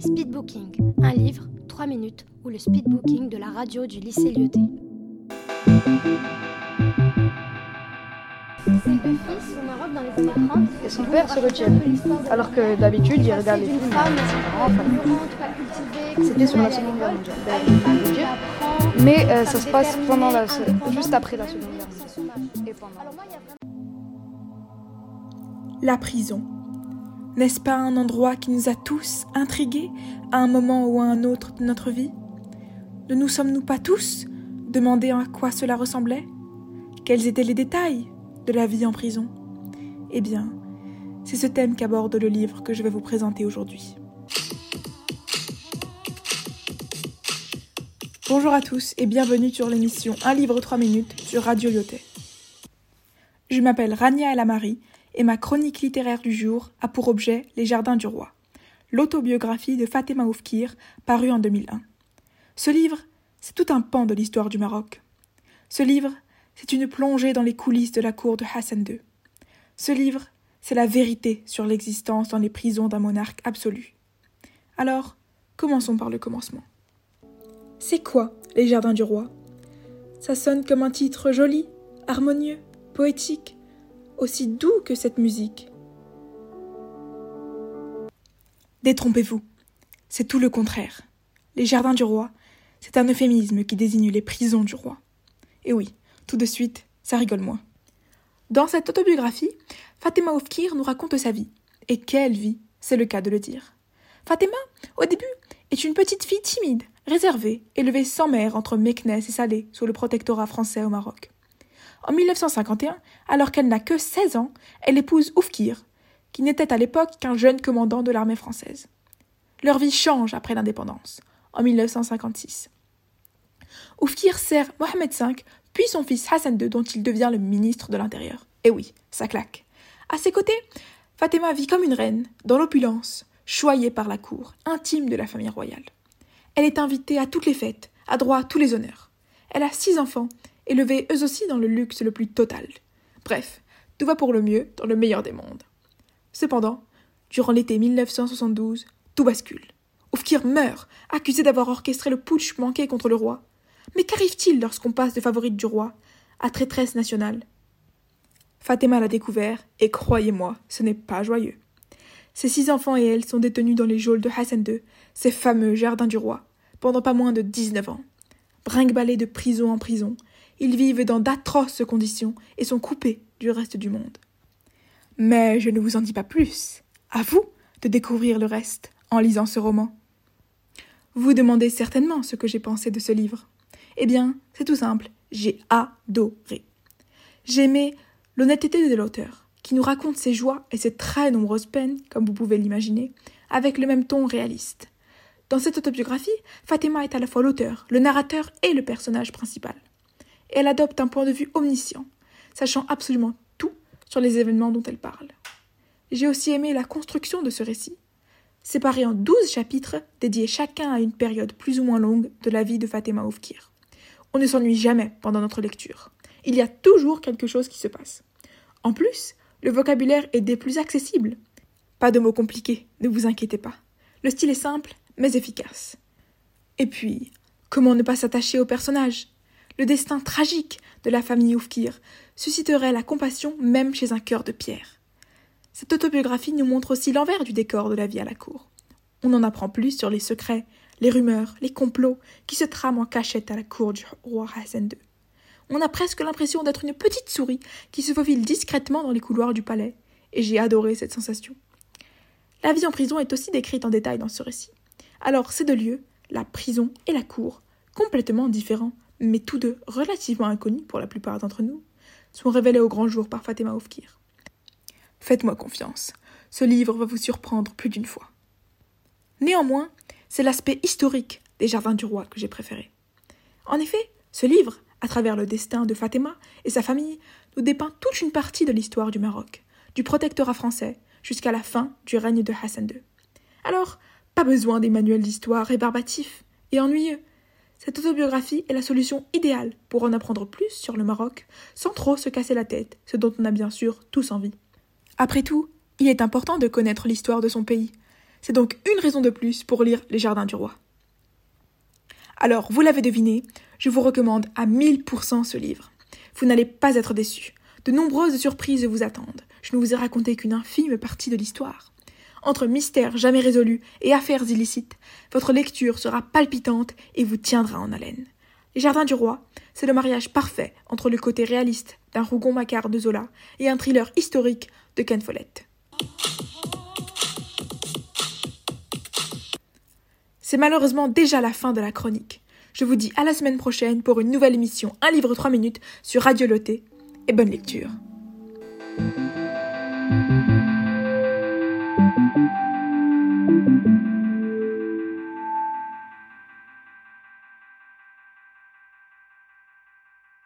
Speedbooking, un livre, 3 minutes, ou le speedbooking de la radio du lycée Lyoté. C'est deux fils au Maroc dans les années 30. Et son père se retient. Alors que d'habitude, il regarde les films. C'était sur la Seconde Guerre mondiale. Mais euh, ça se passe pendant la, juste après la Seconde Guerre mondiale. La prison. N'est-ce pas un endroit qui nous a tous intrigués à un moment ou à un autre de notre vie? Ne nous sommes-nous pas tous demandé à quoi cela ressemblait? Quels étaient les détails de la vie en prison? Eh bien, c'est ce thème qu'aborde le livre que je vais vous présenter aujourd'hui. Bonjour à tous et bienvenue sur l'émission Un livre 3 minutes sur Radio Lyotet. Je m'appelle Rania El Amari et ma chronique littéraire du jour a pour objet Les Jardins du Roi, l'autobiographie de Fatima Oufkir, parue en 2001. Ce livre, c'est tout un pan de l'histoire du Maroc. Ce livre, c'est une plongée dans les coulisses de la cour de Hassan II. Ce livre, c'est la vérité sur l'existence dans les prisons d'un monarque absolu. Alors, commençons par le commencement. C'est quoi Les Jardins du Roi? Ça sonne comme un titre joli, harmonieux, poétique, aussi doux que cette musique. Détrompez-vous, c'est tout le contraire. Les jardins du roi, c'est un euphémisme qui désigne les prisons du roi. Et oui, tout de suite, ça rigole moins. Dans cette autobiographie, Fatima Oufkir nous raconte sa vie. Et quelle vie, c'est le cas de le dire. Fatima, au début, est une petite fille timide, réservée, élevée sans mère entre Meknès et Salé, sous le protectorat français au Maroc. En 1951, alors qu'elle n'a que 16 ans, elle épouse Oufkir, qui n'était à l'époque qu'un jeune commandant de l'armée française. Leur vie change après l'indépendance, en 1956. Oufkir sert Mohamed V, puis son fils Hassan II, dont il devient le ministre de l'Intérieur. Et oui, ça claque. À ses côtés, Fatima vit comme une reine, dans l'opulence, choyée par la cour, intime de la famille royale. Elle est invitée à toutes les fêtes, a droit à tous les honneurs. Elle a six enfants, élevés eux aussi dans le luxe le plus total. Bref, tout va pour le mieux dans le meilleur des mondes. Cependant, durant l'été 1972, tout bascule. Oufkir meurt, accusé d'avoir orchestré le putsch manqué contre le roi. Mais qu'arrive-t-il lorsqu'on passe de favorite du roi à traîtresse nationale Fatima l'a découvert, et croyez-moi, ce n'est pas joyeux. Ses six enfants et elle sont détenus dans les geôles de Hassan II, ces fameux jardins du roi, pendant pas moins de dix-neuf ans. Brinque-ballés de prison en prison, ils vivent dans d'atroces conditions et sont coupés du reste du monde. Mais je ne vous en dis pas plus. À vous de découvrir le reste en lisant ce roman. Vous demandez certainement ce que j'ai pensé de ce livre. Eh bien, c'est tout simple, j'ai adoré. J'aimais l'honnêteté de l'auteur, qui nous raconte ses joies et ses très nombreuses peines, comme vous pouvez l'imaginer, avec le même ton réaliste. Dans cette autobiographie, Fatima est à la fois l'auteur, le narrateur et le personnage principal. Et elle adopte un point de vue omniscient, sachant absolument tout sur les événements dont elle parle. J'ai aussi aimé la construction de ce récit, séparé en douze chapitres dédiés chacun à une période plus ou moins longue de la vie de Fatima Oufkir. On ne s'ennuie jamais pendant notre lecture. Il y a toujours quelque chose qui se passe. En plus, le vocabulaire est des plus accessibles. Pas de mots compliqués, ne vous inquiétez pas. Le style est simple, mais efficace. Et puis, comment ne pas s'attacher au personnage? Le destin tragique de la famille Oufkir susciterait la compassion même chez un cœur de pierre. Cette autobiographie nous montre aussi l'envers du décor de la vie à la cour. On en apprend plus sur les secrets, les rumeurs, les complots qui se trament en cachette à la cour du roi Hassan II. On a presque l'impression d'être une petite souris qui se faufile discrètement dans les couloirs du palais, et j'ai adoré cette sensation. La vie en prison est aussi décrite en détail dans ce récit. Alors ces deux lieux, la prison et la cour, complètement différents, mais tous deux relativement inconnus pour la plupart d'entre nous, sont révélés au grand jour par Fatima Oufkir. Faites-moi confiance, ce livre va vous surprendre plus d'une fois. Néanmoins, c'est l'aspect historique des Jardins du Roi que j'ai préféré. En effet, ce livre, à travers le destin de Fatima et sa famille, nous dépeint toute une partie de l'histoire du Maroc, du protectorat français jusqu'à la fin du règne de Hassan II. Alors, pas besoin des manuels d'histoire rébarbatifs et ennuyeux. Cette autobiographie est la solution idéale pour en apprendre plus sur le Maroc sans trop se casser la tête, ce dont on a bien sûr tous envie. Après tout, il est important de connaître l'histoire de son pays. C'est donc une raison de plus pour lire Les Jardins du Roi. Alors, vous l'avez deviné, je vous recommande à 1000% ce livre. Vous n'allez pas être déçus. De nombreuses surprises vous attendent. Je ne vous ai raconté qu'une infime partie de l'histoire. Entre mystères jamais résolus et affaires illicites, votre lecture sera palpitante et vous tiendra en haleine. Les Jardins du Roi, c'est le mariage parfait entre le côté réaliste d'un Rougon-Macquart de Zola et un thriller historique de Ken Follett. C'est malheureusement déjà la fin de la chronique. Je vous dis à la semaine prochaine pour une nouvelle émission Un livre 3 minutes sur Radio Loté et bonne lecture.